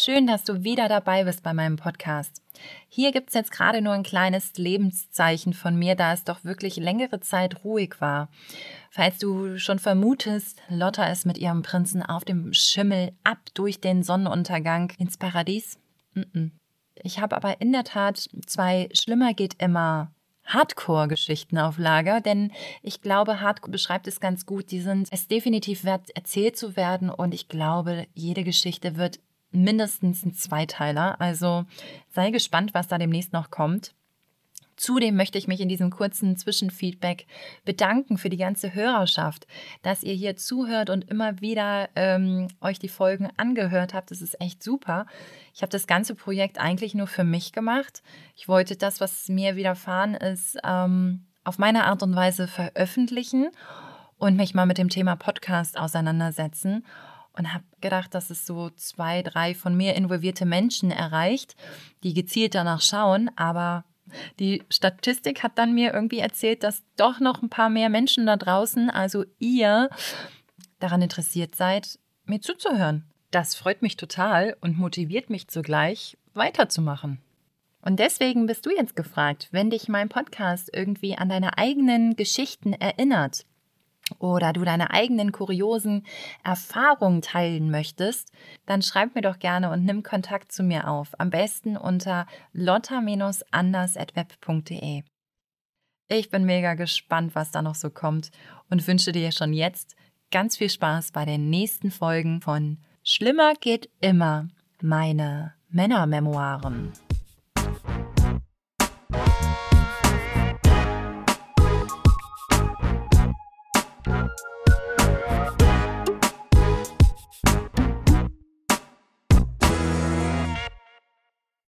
Schön, dass du wieder dabei bist bei meinem Podcast. Hier gibt es jetzt gerade nur ein kleines Lebenszeichen von mir, da es doch wirklich längere Zeit ruhig war. Falls du schon vermutest, Lotta ist mit ihrem Prinzen auf dem Schimmel ab durch den Sonnenuntergang ins Paradies. Ich habe aber in der Tat zwei Schlimmer geht immer Hardcore-Geschichten auf Lager, denn ich glaube, Hardcore beschreibt es ganz gut. Die sind es definitiv wert, erzählt zu werden und ich glaube, jede Geschichte wird mindestens ein Zweiteiler. Also sei gespannt, was da demnächst noch kommt. Zudem möchte ich mich in diesem kurzen Zwischenfeedback bedanken für die ganze Hörerschaft, dass ihr hier zuhört und immer wieder ähm, euch die Folgen angehört habt. Das ist echt super. Ich habe das ganze Projekt eigentlich nur für mich gemacht. Ich wollte das, was mir widerfahren ist, ähm, auf meine Art und Weise veröffentlichen und mich mal mit dem Thema Podcast auseinandersetzen und habe gedacht, dass es so zwei, drei von mir involvierte Menschen erreicht, die gezielt danach schauen, aber die Statistik hat dann mir irgendwie erzählt, dass doch noch ein paar mehr Menschen da draußen, also ihr, daran interessiert seid, mir zuzuhören. Das freut mich total und motiviert mich zugleich, weiterzumachen. Und deswegen bist du jetzt gefragt, wenn dich mein Podcast irgendwie an deine eigenen Geschichten erinnert, oder du deine eigenen kuriosen Erfahrungen teilen möchtest, dann schreib mir doch gerne und nimm Kontakt zu mir auf. Am besten unter lotta-anders.web.de. Ich bin mega gespannt, was da noch so kommt und wünsche dir schon jetzt ganz viel Spaß bei den nächsten Folgen von Schlimmer geht immer, meine Männermemoiren.